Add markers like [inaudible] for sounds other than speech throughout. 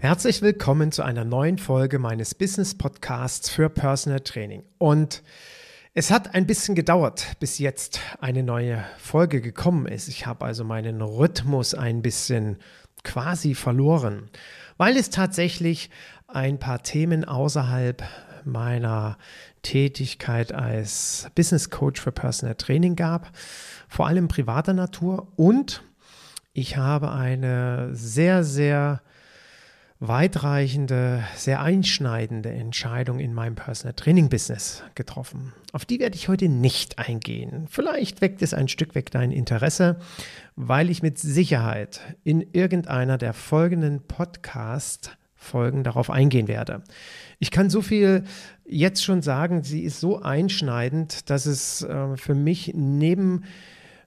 Herzlich willkommen zu einer neuen Folge meines Business Podcasts für Personal Training. Und es hat ein bisschen gedauert, bis jetzt eine neue Folge gekommen ist. Ich habe also meinen Rhythmus ein bisschen quasi verloren weil es tatsächlich ein paar Themen außerhalb meiner Tätigkeit als Business Coach für Personal Training gab, vor allem privater Natur und ich habe eine sehr, sehr weitreichende, sehr einschneidende Entscheidung in meinem Personal Training Business getroffen. Auf die werde ich heute nicht eingehen. Vielleicht weckt es ein Stück weg dein Interesse, weil ich mit Sicherheit in irgendeiner der folgenden Podcast Folgen darauf eingehen werde. Ich kann so viel jetzt schon sagen, sie ist so einschneidend, dass es äh, für mich neben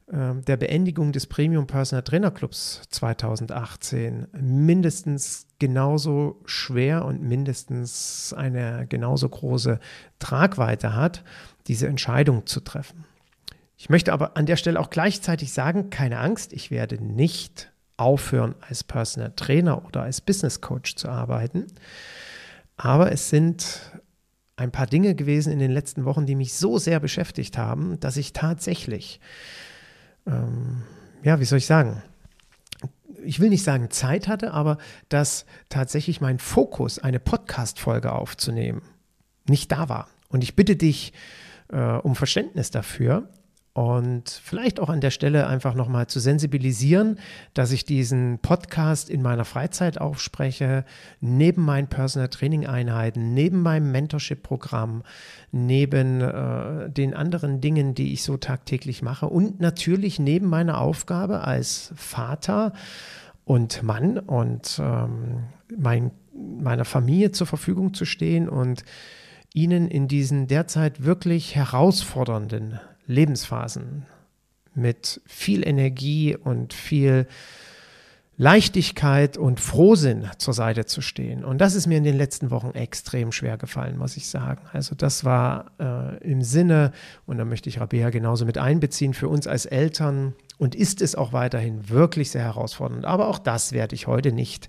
der Beendigung des Premium Personal Trainer Clubs 2018 mindestens genauso schwer und mindestens eine genauso große Tragweite hat, diese Entscheidung zu treffen. Ich möchte aber an der Stelle auch gleichzeitig sagen, keine Angst, ich werde nicht aufhören, als Personal Trainer oder als Business Coach zu arbeiten. Aber es sind ein paar Dinge gewesen in den letzten Wochen, die mich so sehr beschäftigt haben, dass ich tatsächlich ähm, ja, wie soll ich sagen? Ich will nicht sagen Zeit hatte, aber dass tatsächlich mein Fokus, eine Podcast-Folge aufzunehmen, nicht da war. Und ich bitte dich äh, um Verständnis dafür und vielleicht auch an der Stelle einfach nochmal zu sensibilisieren, dass ich diesen Podcast in meiner Freizeit aufspreche, neben meinen Personal Training Einheiten, neben meinem Mentorship-Programm, neben äh, den anderen Dingen, die ich so tagtäglich mache und natürlich neben meiner Aufgabe als Vater und Mann und ähm, mein, meiner Familie zur Verfügung zu stehen und ihnen in diesen derzeit wirklich herausfordernden Lebensphasen mit viel Energie und viel Leichtigkeit und Frohsinn zur Seite zu stehen. Und das ist mir in den letzten Wochen extrem schwer gefallen, muss ich sagen. Also das war äh, im Sinne, und da möchte ich Rabea genauso mit einbeziehen, für uns als Eltern und ist es auch weiterhin wirklich sehr herausfordernd. Aber auch das werde ich heute nicht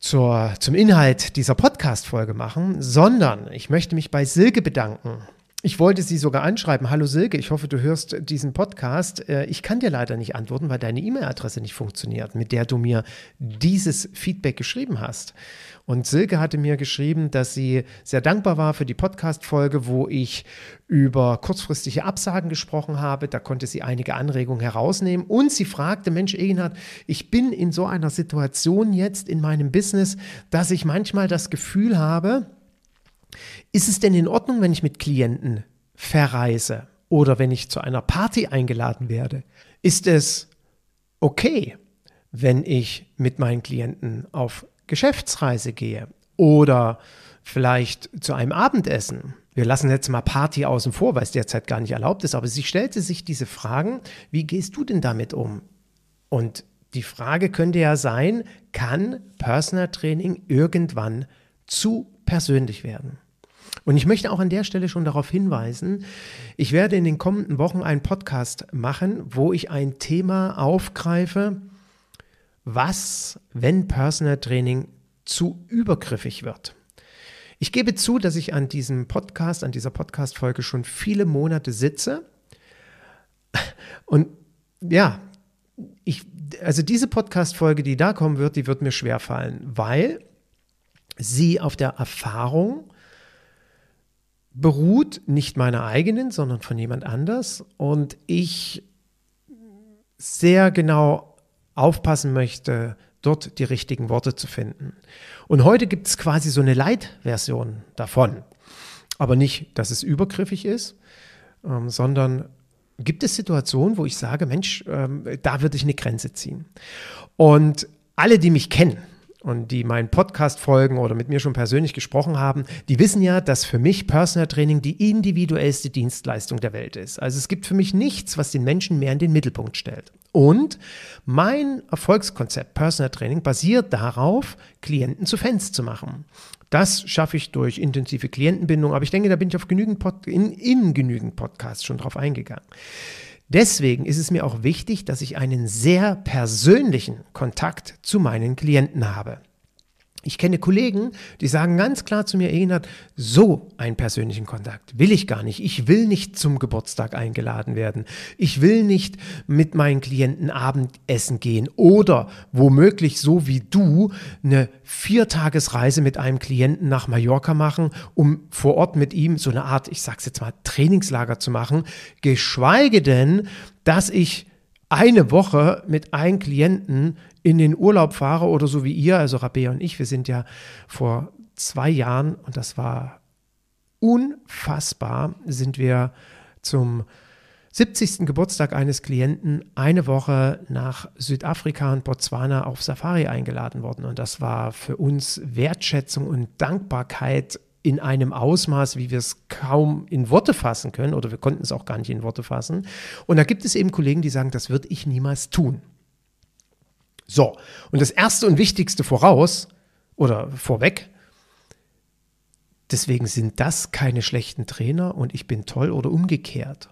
zur, zum Inhalt dieser Podcast-Folge machen, sondern ich möchte mich bei Silke bedanken. Ich wollte sie sogar anschreiben. Hallo Silke, ich hoffe, du hörst diesen Podcast. Äh, ich kann dir leider nicht antworten, weil deine E-Mail-Adresse nicht funktioniert, mit der du mir dieses Feedback geschrieben hast. Und Silke hatte mir geschrieben, dass sie sehr dankbar war für die Podcast-Folge, wo ich über kurzfristige Absagen gesprochen habe. Da konnte sie einige Anregungen herausnehmen. Und sie fragte, Mensch, Egenhard, ich bin in so einer Situation jetzt in meinem Business, dass ich manchmal das Gefühl habe, ist es denn in Ordnung, wenn ich mit Klienten verreise oder wenn ich zu einer Party eingeladen werde? Ist es okay, wenn ich mit meinen Klienten auf Geschäftsreise gehe oder vielleicht zu einem Abendessen? Wir lassen jetzt mal Party außen vor, weil es derzeit gar nicht erlaubt ist, aber sie stellte sich diese Fragen, wie gehst du denn damit um? Und die Frage könnte ja sein, kann Personal Training irgendwann zu persönlich werden? Und ich möchte auch an der Stelle schon darauf hinweisen, ich werde in den kommenden Wochen einen Podcast machen, wo ich ein Thema aufgreife, was, wenn Personal Training zu übergriffig wird. Ich gebe zu, dass ich an diesem Podcast, an dieser Podcast-Folge schon viele Monate sitze. Und ja, ich, also diese Podcast-Folge, die da kommen wird, die wird mir schwer fallen, weil sie auf der Erfahrung beruht, nicht meiner eigenen, sondern von jemand anders. Und ich sehr genau aufpassen möchte, dort die richtigen Worte zu finden. Und heute gibt es quasi so eine Light-Version davon. Aber nicht, dass es übergriffig ist, ähm, sondern gibt es Situationen, wo ich sage, Mensch, ähm, da würde ich eine Grenze ziehen. Und alle, die mich kennen, und die meinen Podcast folgen oder mit mir schon persönlich gesprochen haben, die wissen ja, dass für mich Personal Training die individuellste Dienstleistung der Welt ist. Also es gibt für mich nichts, was den Menschen mehr in den Mittelpunkt stellt. Und mein Erfolgskonzept Personal Training basiert darauf, Klienten zu Fans zu machen. Das schaffe ich durch intensive Klientenbindung, aber ich denke, da bin ich auf genügend Pod in, in genügend Podcasts schon drauf eingegangen. Deswegen ist es mir auch wichtig, dass ich einen sehr persönlichen Kontakt zu meinen Klienten habe. Ich kenne Kollegen, die sagen ganz klar zu mir, Egenhard, so einen persönlichen Kontakt will ich gar nicht. Ich will nicht zum Geburtstag eingeladen werden. Ich will nicht mit meinen Klienten Abendessen gehen oder womöglich so wie du eine Viertagesreise mit einem Klienten nach Mallorca machen, um vor Ort mit ihm so eine Art, ich sag's jetzt mal, Trainingslager zu machen. Geschweige denn, dass ich eine Woche mit einem Klienten in den Urlaub fahre oder so wie ihr, also Rabea und ich, wir sind ja vor zwei Jahren und das war unfassbar, sind wir zum 70. Geburtstag eines Klienten eine Woche nach Südafrika und Botswana auf Safari eingeladen worden. Und das war für uns Wertschätzung und Dankbarkeit in einem Ausmaß, wie wir es kaum in Worte fassen können, oder wir konnten es auch gar nicht in Worte fassen. Und da gibt es eben Kollegen, die sagen, das würde ich niemals tun. So, und das Erste und Wichtigste voraus oder vorweg, deswegen sind das keine schlechten Trainer und ich bin toll oder umgekehrt.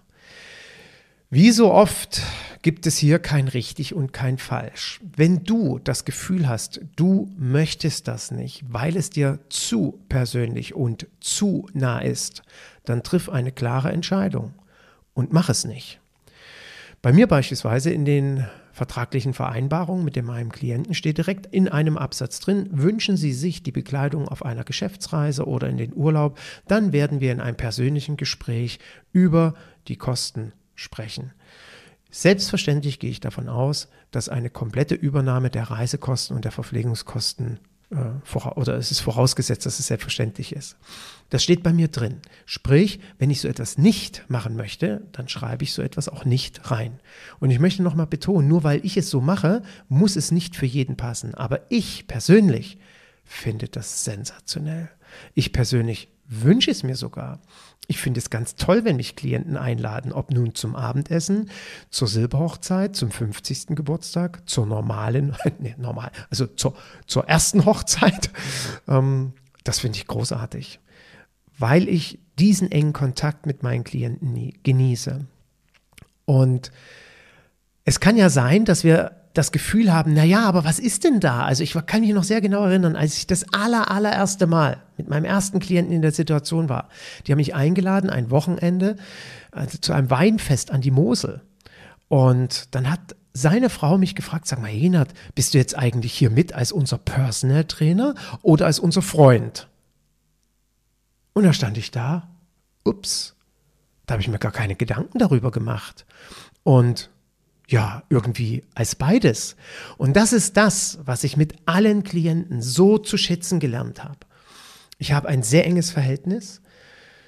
Wie so oft gibt es hier kein richtig und kein falsch. Wenn du das Gefühl hast, du möchtest das nicht, weil es dir zu persönlich und zu nah ist, dann triff eine klare Entscheidung und mach es nicht. Bei mir beispielsweise in den vertraglichen Vereinbarungen mit dem meinem Klienten steht direkt in einem Absatz drin, wünschen Sie sich die Bekleidung auf einer Geschäftsreise oder in den Urlaub, dann werden wir in einem persönlichen Gespräch über die Kosten sprechen. Selbstverständlich gehe ich davon aus, dass eine komplette Übernahme der Reisekosten und der Verpflegungskosten oder es ist vorausgesetzt, dass es selbstverständlich ist. Das steht bei mir drin. Sprich, wenn ich so etwas nicht machen möchte, dann schreibe ich so etwas auch nicht rein. Und ich möchte nochmal betonen, nur weil ich es so mache, muss es nicht für jeden passen. Aber ich persönlich finde das sensationell. Ich persönlich wünsche es mir sogar. Ich finde es ganz toll, wenn mich Klienten einladen, ob nun zum Abendessen, zur Silberhochzeit, zum 50. Geburtstag, zur normalen, [laughs] nee, normal, also zur, zur ersten Hochzeit. Ähm, das finde ich großartig, weil ich diesen engen Kontakt mit meinen Klienten genieße. Und es kann ja sein, dass wir das Gefühl haben, na ja, aber was ist denn da? Also ich kann mich noch sehr genau erinnern, als ich das aller, allererste Mal mit meinem ersten Klienten in der Situation war. Die haben mich eingeladen, ein Wochenende, also zu einem Weinfest an die Mosel. Und dann hat seine Frau mich gefragt, sag mal, Henat, bist du jetzt eigentlich hier mit als unser Personal Trainer oder als unser Freund? Und da stand ich da, ups, da habe ich mir gar keine Gedanken darüber gemacht. Und ja, irgendwie als beides. Und das ist das, was ich mit allen Klienten so zu schätzen gelernt habe. Ich habe ein sehr enges Verhältnis.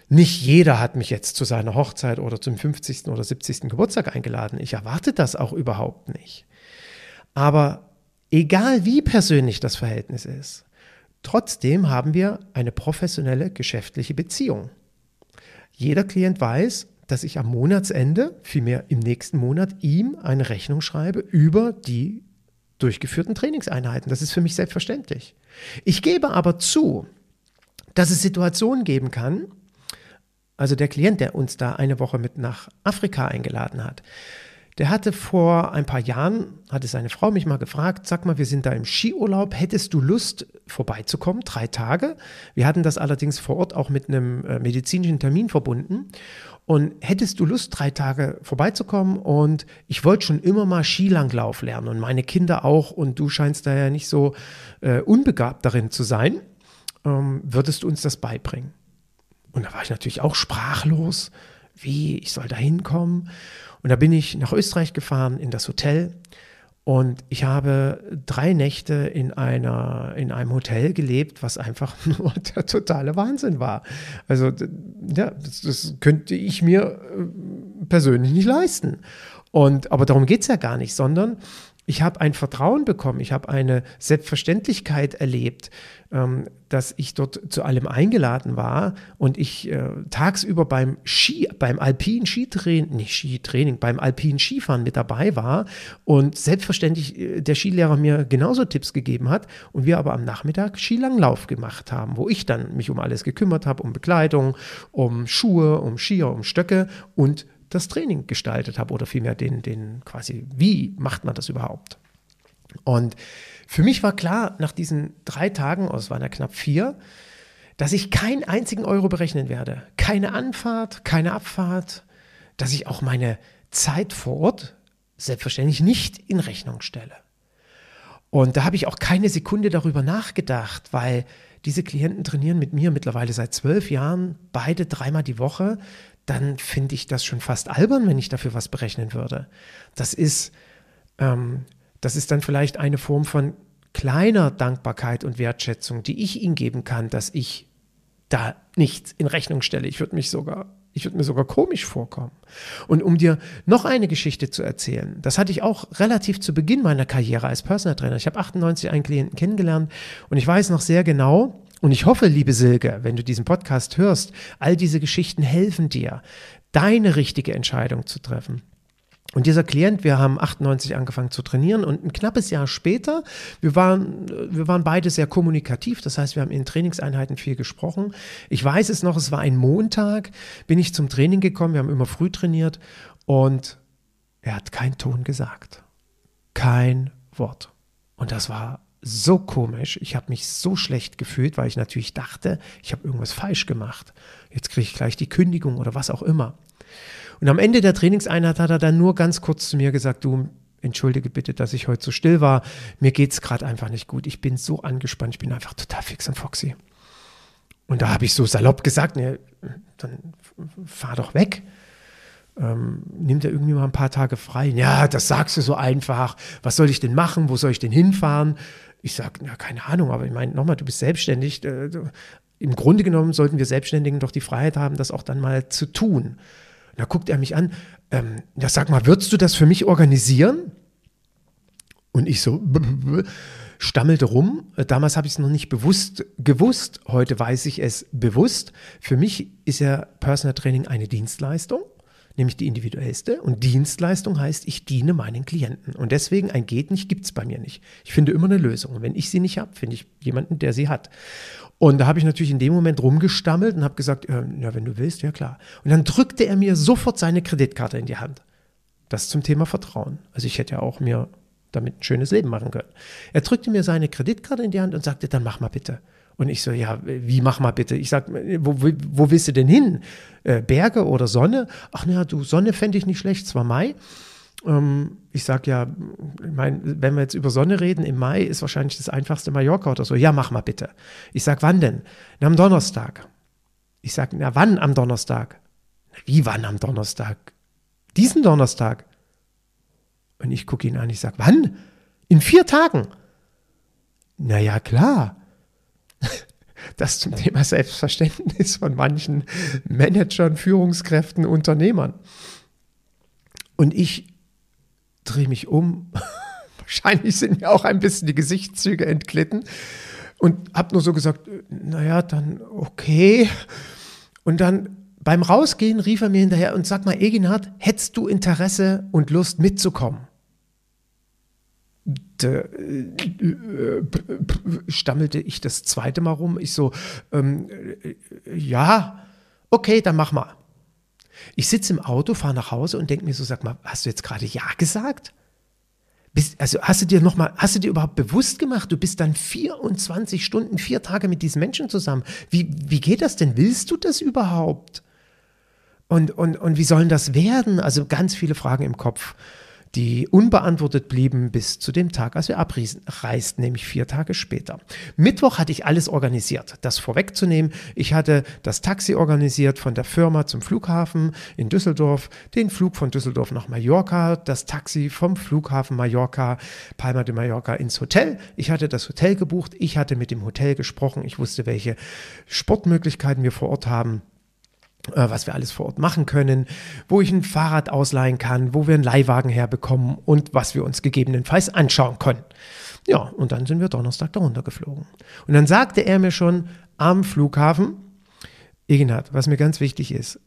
Nicht jeder hat mich jetzt zu seiner Hochzeit oder zum 50. oder 70. Geburtstag eingeladen. Ich erwarte das auch überhaupt nicht. Aber egal wie persönlich das Verhältnis ist, trotzdem haben wir eine professionelle geschäftliche Beziehung. Jeder Klient weiß, dass ich am Monatsende, vielmehr im nächsten Monat, ihm eine Rechnung schreibe über die durchgeführten Trainingseinheiten. Das ist für mich selbstverständlich. Ich gebe aber zu, dass es Situationen geben kann, also der Klient, der uns da eine Woche mit nach Afrika eingeladen hat, der hatte vor ein paar Jahren, hatte seine Frau mich mal gefragt, sag mal, wir sind da im Skiurlaub, hättest du Lust vorbeizukommen, drei Tage? Wir hatten das allerdings vor Ort auch mit einem äh, medizinischen Termin verbunden. Und hättest du Lust, drei Tage vorbeizukommen? Und ich wollte schon immer mal Skilanglauf lernen und meine Kinder auch. Und du scheinst da ja nicht so äh, unbegabt darin zu sein. Ähm, würdest du uns das beibringen? Und da war ich natürlich auch sprachlos. Wie, ich soll da hinkommen? Und da bin ich nach Österreich gefahren, in das Hotel. Und ich habe drei Nächte in, einer, in einem Hotel gelebt, was einfach [laughs] nur der totale Wahnsinn war. Also, ja, das, das könnte ich mir äh, persönlich nicht leisten. Und, aber darum geht es ja gar nicht, sondern ich habe ein Vertrauen bekommen, ich habe eine Selbstverständlichkeit erlebt, ähm, dass ich dort zu allem eingeladen war und ich äh, tagsüber beim Ski, beim alpinen Skitraining, nicht Skitraining, beim alpinen Skifahren mit dabei war und selbstverständlich äh, der Skilehrer mir genauso Tipps gegeben hat und wir aber am Nachmittag Skilanglauf gemacht haben, wo ich dann mich um alles gekümmert habe, um Bekleidung, um Schuhe, um Skier, um Stöcke und das Training gestaltet habe oder vielmehr den, den quasi, wie macht man das überhaupt? Und für mich war klar, nach diesen drei Tagen, oh, es waren ja knapp vier, dass ich keinen einzigen Euro berechnen werde. Keine Anfahrt, keine Abfahrt, dass ich auch meine Zeit vor Ort selbstverständlich nicht in Rechnung stelle. Und da habe ich auch keine Sekunde darüber nachgedacht, weil diese Klienten trainieren mit mir mittlerweile seit zwölf Jahren, beide dreimal die Woche dann finde ich das schon fast albern, wenn ich dafür was berechnen würde. Das ist, ähm, das ist dann vielleicht eine Form von kleiner Dankbarkeit und Wertschätzung, die ich ihnen geben kann, dass ich da nichts in Rechnung stelle. Ich würde mich sogar, ich würde mir sogar komisch vorkommen. Und um dir noch eine Geschichte zu erzählen, das hatte ich auch relativ zu Beginn meiner Karriere als Personal Trainer. Ich habe 98 einen Klienten kennengelernt und ich weiß noch sehr genau, und ich hoffe, liebe Silke, wenn du diesen Podcast hörst, all diese Geschichten helfen dir, deine richtige Entscheidung zu treffen. Und dieser Klient, wir haben 98 angefangen zu trainieren und ein knappes Jahr später, wir waren, wir waren beide sehr kommunikativ, das heißt, wir haben in Trainingseinheiten viel gesprochen. Ich weiß es noch, es war ein Montag, bin ich zum Training gekommen, wir haben immer früh trainiert und er hat keinen Ton gesagt. Kein Wort. Und das war so komisch. Ich habe mich so schlecht gefühlt, weil ich natürlich dachte, ich habe irgendwas falsch gemacht. Jetzt kriege ich gleich die Kündigung oder was auch immer. Und am Ende der Trainingseinheit hat er dann nur ganz kurz zu mir gesagt, du, entschuldige bitte, dass ich heute so still war. Mir geht es gerade einfach nicht gut. Ich bin so angespannt, ich bin einfach total fix und foxy. Und da habe ich so salopp gesagt, ne, dann fahr doch weg. Ähm, nimmt er irgendwie mal ein paar Tage frei? Ja, das sagst du so einfach. Was soll ich denn machen? Wo soll ich denn hinfahren? Ich sage, ja, keine Ahnung, aber ich meine, nochmal, du bist selbstständig. Äh, Im Grunde genommen sollten wir Selbstständigen doch die Freiheit haben, das auch dann mal zu tun. Und da guckt er mich an, ähm, ja, sag mal, würdest du das für mich organisieren? Und ich so, [laughs] stammelte rum. Damals habe ich es noch nicht bewusst gewusst. Heute weiß ich es bewusst. Für mich ist ja Personal Training eine Dienstleistung nämlich die individuellste. Und Dienstleistung heißt, ich diene meinen Klienten. Und deswegen ein geht nicht, gibt es bei mir nicht. Ich finde immer eine Lösung. Und wenn ich sie nicht habe, finde ich jemanden, der sie hat. Und da habe ich natürlich in dem Moment rumgestammelt und habe gesagt, äh, ja, wenn du willst, ja klar. Und dann drückte er mir sofort seine Kreditkarte in die Hand. Das zum Thema Vertrauen. Also ich hätte ja auch mir damit ein schönes Leben machen können. Er drückte mir seine Kreditkarte in die Hand und sagte, dann mach mal bitte. Und ich so, ja, wie mach mal bitte? Ich sag, wo, wo willst du denn hin? Äh, Berge oder Sonne? Ach naja, du, Sonne fände ich nicht schlecht, zwar Mai. Ähm, ich sag ja, ich mein, wenn wir jetzt über Sonne reden, im Mai ist wahrscheinlich das einfachste Mallorca oder so. Ja, mach mal bitte. Ich sag, wann denn? Na, am Donnerstag. Ich sag, na, wann am Donnerstag? Wie wann am Donnerstag? Diesen Donnerstag. Und ich gucke ihn an, ich sag, wann? In vier Tagen. Naja, klar. [laughs] Das zum Thema Selbstverständnis von manchen Managern, Führungskräften, Unternehmern. Und ich drehe mich um. [laughs] Wahrscheinlich sind mir auch ein bisschen die Gesichtszüge entglitten und habe nur so gesagt, naja, dann okay. Und dann beim Rausgehen rief er mir hinterher und sag mal, Eginhard, hättest du Interesse und Lust mitzukommen? Äh, stammelte ich das zweite Mal rum. Ich so, ähm, äh, ja, okay, dann mach mal. Ich sitze im Auto, fahre nach Hause und denke mir so, sag mal, hast du jetzt gerade Ja gesagt? Bist, also hast du dir noch mal, hast du dir überhaupt bewusst gemacht, du bist dann 24 Stunden, vier Tage mit diesen Menschen zusammen. Wie, wie geht das denn? Willst du das überhaupt? Und, und, und wie sollen das werden? Also ganz viele Fragen im Kopf die unbeantwortet blieben bis zu dem Tag, als wir abreisten, nämlich vier Tage später. Mittwoch hatte ich alles organisiert, das vorwegzunehmen. Ich hatte das Taxi organisiert von der Firma zum Flughafen in Düsseldorf, den Flug von Düsseldorf nach Mallorca, das Taxi vom Flughafen Mallorca, Palma de Mallorca ins Hotel. Ich hatte das Hotel gebucht, ich hatte mit dem Hotel gesprochen, ich wusste, welche Sportmöglichkeiten wir vor Ort haben was wir alles vor Ort machen können, wo ich ein Fahrrad ausleihen kann, wo wir einen Leihwagen herbekommen und was wir uns gegebenenfalls anschauen können. Ja, und dann sind wir Donnerstag darunter geflogen. Und dann sagte er mir schon am Flughafen, Ignat, was mir ganz wichtig ist,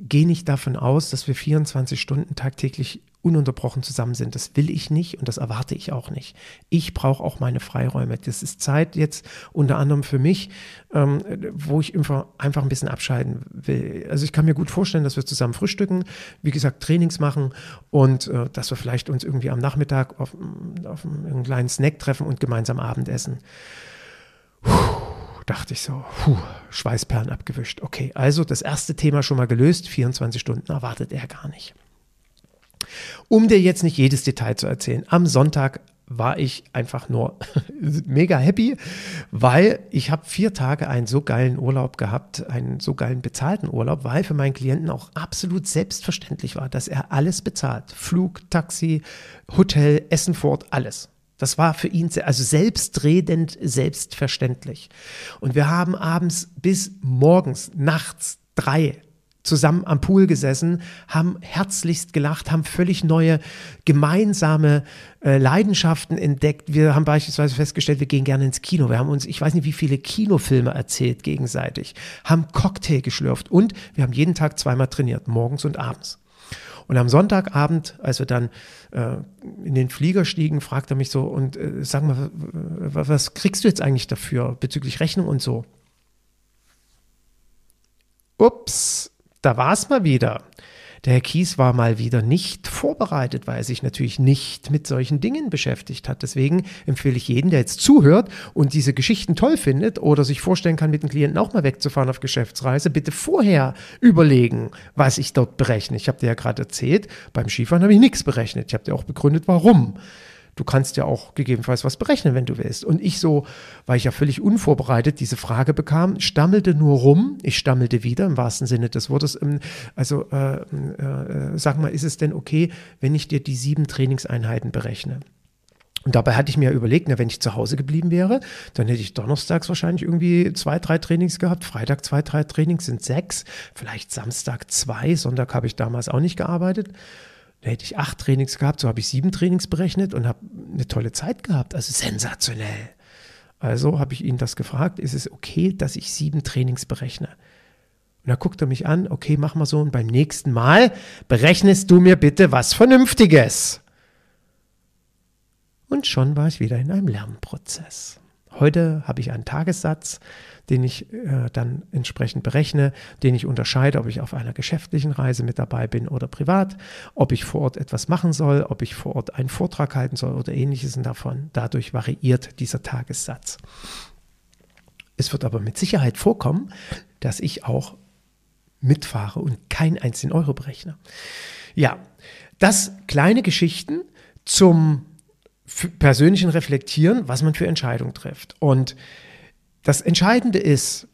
geh nicht davon aus, dass wir 24 Stunden tagtäglich ununterbrochen zusammen sind. Das will ich nicht und das erwarte ich auch nicht. Ich brauche auch meine Freiräume. Das ist Zeit jetzt unter anderem für mich, ähm, wo ich einfach, ein bisschen abschalten will. Also ich kann mir gut vorstellen, dass wir zusammen frühstücken, wie gesagt, Trainings machen und äh, dass wir vielleicht uns irgendwie am Nachmittag auf, auf einen kleinen Snack treffen und gemeinsam Abendessen. Puh dachte ich so, puh, Schweißperlen abgewischt. Okay, also das erste Thema schon mal gelöst, 24 Stunden erwartet er gar nicht. Um dir jetzt nicht jedes Detail zu erzählen, am Sonntag war ich einfach nur [laughs] mega happy, weil ich habe vier Tage einen so geilen Urlaub gehabt, einen so geilen bezahlten Urlaub, weil für meinen Klienten auch absolut selbstverständlich war, dass er alles bezahlt. Flug, Taxi, Hotel, Essen vor Ort, alles. Das war für ihn also selbstredend selbstverständlich. Und wir haben abends bis morgens, nachts drei zusammen am Pool gesessen, haben herzlichst gelacht, haben völlig neue gemeinsame äh, Leidenschaften entdeckt. Wir haben beispielsweise festgestellt, wir gehen gerne ins Kino. Wir haben uns, ich weiß nicht, wie viele Kinofilme erzählt gegenseitig, haben Cocktail geschlürft und wir haben jeden Tag zweimal trainiert, morgens und abends. Und am Sonntagabend, als wir dann äh, in den Flieger stiegen, fragt er mich so, und äh, sag mal, was kriegst du jetzt eigentlich dafür bezüglich Rechnung und so? Ups, da war es mal wieder. Der Herr Kies war mal wieder nicht vorbereitet, weil er sich natürlich nicht mit solchen Dingen beschäftigt hat. Deswegen empfehle ich jeden, der jetzt zuhört und diese Geschichten toll findet oder sich vorstellen kann, mit dem Klienten auch mal wegzufahren auf Geschäftsreise, bitte vorher überlegen, was ich dort berechne. Ich habe dir ja gerade erzählt, beim Skifahren habe ich nichts berechnet. Ich habe dir auch begründet, warum. Du kannst ja auch gegebenenfalls was berechnen, wenn du willst. Und ich so, weil ich ja völlig unvorbereitet diese Frage bekam, stammelte nur rum. Ich stammelte wieder im wahrsten Sinne des Wortes. Ähm, also äh, äh, sag mal, ist es denn okay, wenn ich dir die sieben Trainingseinheiten berechne? Und dabei hatte ich mir überlegt, na, wenn ich zu Hause geblieben wäre, dann hätte ich donnerstags wahrscheinlich irgendwie zwei, drei Trainings gehabt, Freitag zwei, drei Trainings sind sechs, vielleicht Samstag zwei, Sonntag habe ich damals auch nicht gearbeitet. Da hätte ich acht Trainings gehabt, so habe ich sieben Trainings berechnet und habe eine tolle Zeit gehabt. Also sensationell. Also habe ich ihn das gefragt, ist es okay, dass ich sieben Trainings berechne? Und da guckt er mich an, okay, mach mal so und beim nächsten Mal berechnest du mir bitte was Vernünftiges. Und schon war ich wieder in einem Lernprozess. Heute habe ich einen Tagessatz, den ich äh, dann entsprechend berechne, den ich unterscheide, ob ich auf einer geschäftlichen Reise mit dabei bin oder privat, ob ich vor Ort etwas machen soll, ob ich vor Ort einen Vortrag halten soll oder ähnliches und davon. Dadurch variiert dieser Tagessatz. Es wird aber mit Sicherheit vorkommen, dass ich auch mitfahre und keinen einzigen Euro berechne. Ja, das kleine Geschichten zum persönlichen Reflektieren, was man für Entscheidungen trifft. Und das Entscheidende ist,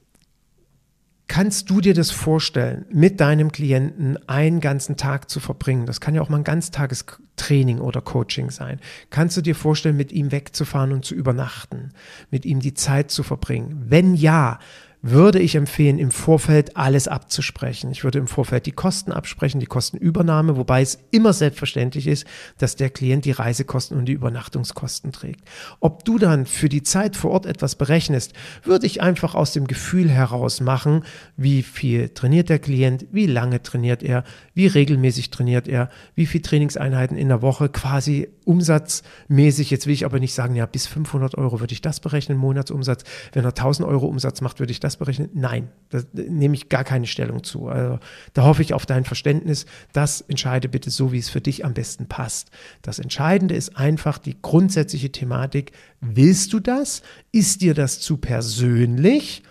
kannst du dir das vorstellen, mit deinem Klienten einen ganzen Tag zu verbringen? Das kann ja auch mal ein Ganztagestraining oder Coaching sein. Kannst du dir vorstellen, mit ihm wegzufahren und zu übernachten, mit ihm die Zeit zu verbringen? Wenn ja, würde ich empfehlen, im Vorfeld alles abzusprechen. Ich würde im Vorfeld die Kosten absprechen, die Kostenübernahme, wobei es immer selbstverständlich ist, dass der Klient die Reisekosten und die Übernachtungskosten trägt. Ob du dann für die Zeit vor Ort etwas berechnest, würde ich einfach aus dem Gefühl heraus machen, wie viel trainiert der Klient, wie lange trainiert er, wie regelmäßig trainiert er, wie viele Trainingseinheiten in der Woche, quasi umsatzmäßig. Jetzt will ich aber nicht sagen, ja, bis 500 Euro würde ich das berechnen, Monatsumsatz. Wenn er 1000 Euro Umsatz macht, würde ich das das berechnet? Nein, da nehme ich gar keine Stellung zu. Also, da hoffe ich auf dein Verständnis. Das entscheide bitte so, wie es für dich am besten passt. Das Entscheidende ist einfach die grundsätzliche Thematik. Willst du das? Ist dir das zu persönlich?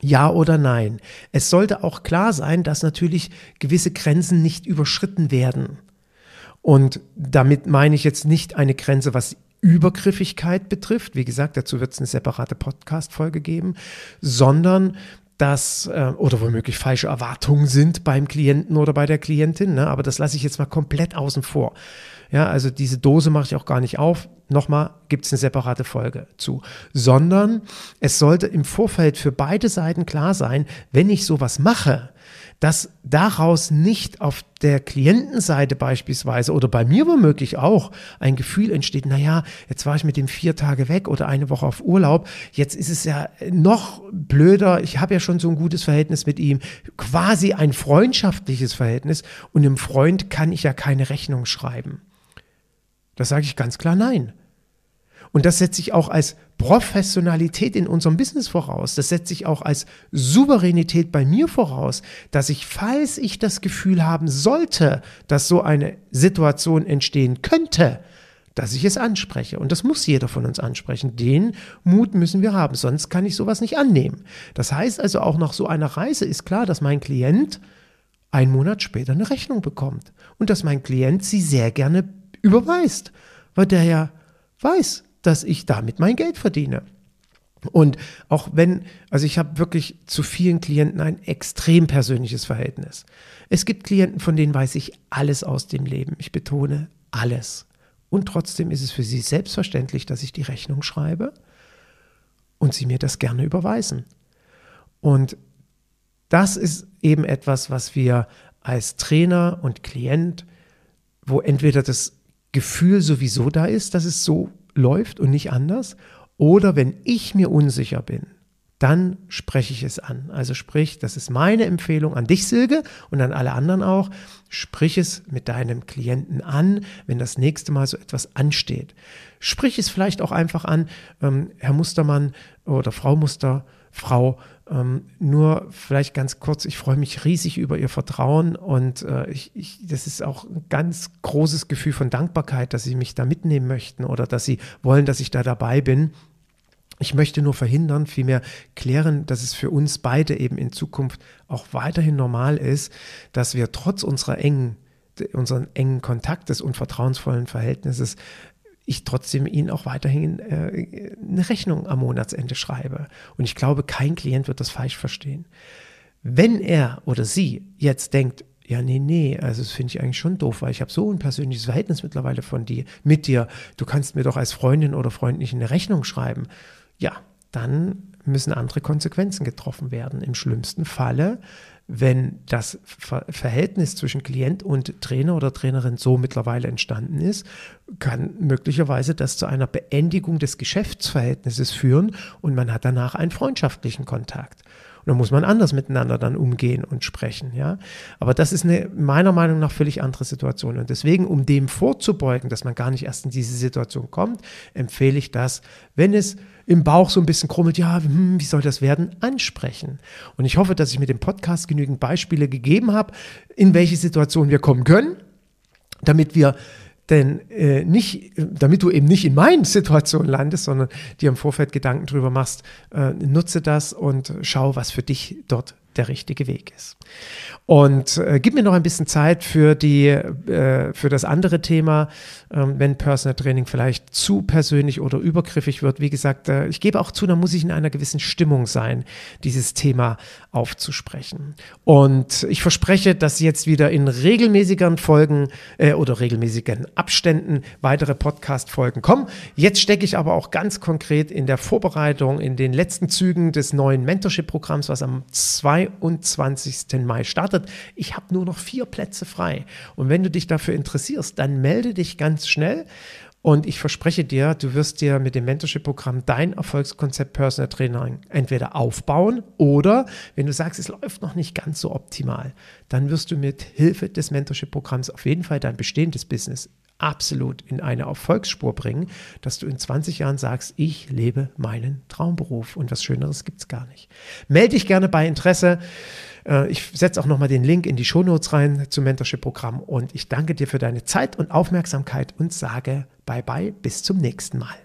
Ja oder nein? Es sollte auch klar sein, dass natürlich gewisse Grenzen nicht überschritten werden. Und damit meine ich jetzt nicht eine Grenze, was Übergriffigkeit betrifft. Wie gesagt, dazu wird es eine separate Podcast-Folge geben, sondern dass äh, oder womöglich falsche Erwartungen sind beim Klienten oder bei der Klientin. Ne? Aber das lasse ich jetzt mal komplett außen vor. Ja, also diese Dose mache ich auch gar nicht auf. Nochmal gibt es eine separate Folge zu. Sondern es sollte im Vorfeld für beide Seiten klar sein, wenn ich sowas mache, dass daraus nicht auf der Klientenseite beispielsweise oder bei mir womöglich auch ein Gefühl entsteht, naja, jetzt war ich mit dem vier Tage weg oder eine Woche auf Urlaub, jetzt ist es ja noch blöder, ich habe ja schon so ein gutes Verhältnis mit ihm, quasi ein freundschaftliches Verhältnis und einem Freund kann ich ja keine Rechnung schreiben. Da sage ich ganz klar nein. Und das setze ich auch als Professionalität in unserem Business voraus. Das setze ich auch als Souveränität bei mir voraus, dass ich, falls ich das Gefühl haben sollte, dass so eine Situation entstehen könnte, dass ich es anspreche. Und das muss jeder von uns ansprechen. Den Mut müssen wir haben, sonst kann ich sowas nicht annehmen. Das heißt also, auch nach so einer Reise ist klar, dass mein Klient einen Monat später eine Rechnung bekommt und dass mein Klient sie sehr gerne überweist, weil der ja weiß, dass ich damit mein Geld verdiene. Und auch wenn, also ich habe wirklich zu vielen Klienten ein extrem persönliches Verhältnis. Es gibt Klienten, von denen weiß ich alles aus dem Leben. Ich betone alles. Und trotzdem ist es für sie selbstverständlich, dass ich die Rechnung schreibe und sie mir das gerne überweisen. Und das ist eben etwas, was wir als Trainer und Klient, wo entweder das Gefühl sowieso da ist, dass es so läuft und nicht anders. Oder wenn ich mir unsicher bin, dann spreche ich es an. Also sprich, das ist meine Empfehlung an dich, Silke, und an alle anderen auch. Sprich es mit deinem Klienten an, wenn das nächste Mal so etwas ansteht. Sprich es vielleicht auch einfach an, ähm, Herr Mustermann oder Frau Muster, Frau, ähm, nur vielleicht ganz kurz, ich freue mich riesig über Ihr Vertrauen und äh, ich, ich, das ist auch ein ganz großes Gefühl von Dankbarkeit, dass Sie mich da mitnehmen möchten oder dass Sie wollen, dass ich da dabei bin. Ich möchte nur verhindern, vielmehr klären, dass es für uns beide eben in Zukunft auch weiterhin normal ist, dass wir trotz unserer engen unseren engen Kontaktes und vertrauensvollen Verhältnisses ich trotzdem Ihnen auch weiterhin äh, eine Rechnung am Monatsende schreibe. Und ich glaube, kein Klient wird das falsch verstehen. Wenn er oder sie jetzt denkt, ja, nee, nee, also das finde ich eigentlich schon doof, weil ich habe so ein persönliches Verhältnis mittlerweile von dir, mit dir. Du kannst mir doch als Freundin oder Freund nicht eine Rechnung schreiben. Ja, dann müssen andere Konsequenzen getroffen werden. Im schlimmsten Falle wenn das Verhältnis zwischen Klient und Trainer oder Trainerin so mittlerweile entstanden ist, kann möglicherweise das zu einer Beendigung des Geschäftsverhältnisses führen und man hat danach einen freundschaftlichen Kontakt. Und da muss man anders miteinander dann umgehen und sprechen, ja. Aber das ist eine meiner Meinung nach völlig andere Situation. Und deswegen, um dem vorzubeugen, dass man gar nicht erst in diese Situation kommt, empfehle ich das, wenn es im Bauch so ein bisschen krummelt, ja, hm, wie soll das werden, ansprechen. Und ich hoffe, dass ich mit dem Podcast genügend Beispiele gegeben habe, in welche Situation wir kommen können, damit wir denn äh, nicht, damit du eben nicht in meinen Situationen landest, sondern dir im Vorfeld Gedanken drüber machst, äh, nutze das und schau, was für dich dort der richtige Weg ist. Und äh, gib mir noch ein bisschen Zeit für, die, äh, für das andere Thema, ähm, wenn Personal Training vielleicht zu persönlich oder übergriffig wird. Wie gesagt, äh, ich gebe auch zu, da muss ich in einer gewissen Stimmung sein, dieses Thema aufzusprechen. Und ich verspreche, dass jetzt wieder in regelmäßigeren Folgen äh, oder regelmäßigen Abständen weitere Podcast-Folgen kommen. Jetzt stecke ich aber auch ganz konkret in der Vorbereitung, in den letzten Zügen des neuen Mentorship-Programms, was am 22. Mai startet. Ich habe nur noch vier Plätze frei. Und wenn du dich dafür interessierst, dann melde dich ganz schnell. Und ich verspreche dir, du wirst dir mit dem Mentorship-Programm dein Erfolgskonzept Personal Training entweder aufbauen oder wenn du sagst, es läuft noch nicht ganz so optimal, dann wirst du mit Hilfe des Mentorship-Programms auf jeden Fall dein bestehendes Business absolut in eine Erfolgsspur bringen, dass du in 20 Jahren sagst, ich lebe meinen Traumberuf und was Schöneres gibt es gar nicht. Melde dich gerne bei Interesse. Äh, ich setze auch nochmal den Link in die Shownotes rein zum Mentorship-Programm und ich danke dir für deine Zeit und Aufmerksamkeit und sage bye bye, bis zum nächsten Mal.